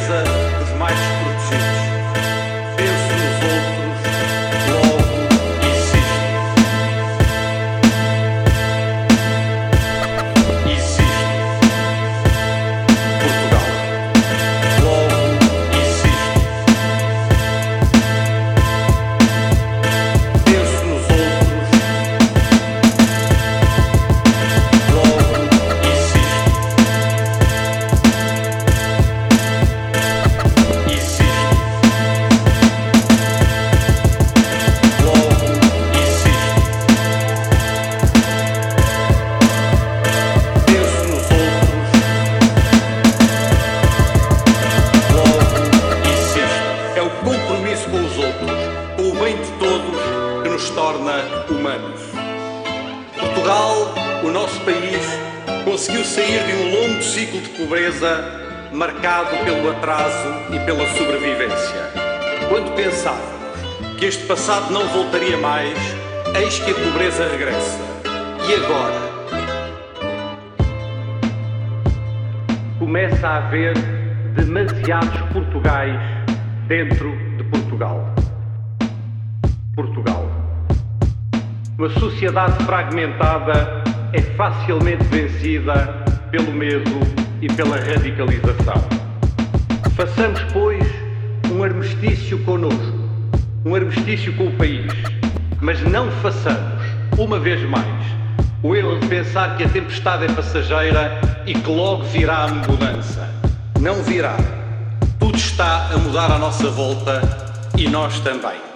defesa dos mais desprotegidos. bem de todos que nos torna humanos. Portugal, o nosso país, conseguiu sair de um longo ciclo de pobreza marcado pelo atraso e pela sobrevivência. Quando pensávamos que este passado não voltaria mais, eis que a pobreza regressa. E agora? Começa a haver demasiados Portugais dentro de Portugal. Portugal. Uma sociedade fragmentada é facilmente vencida pelo medo e pela radicalização. Façamos, pois, um armistício conosco, um armistício com o país, mas não façamos, uma vez mais, o erro de pensar que a tempestade é passageira e que logo virá a mudança. Não virá. Tudo está a mudar à nossa volta e nós também.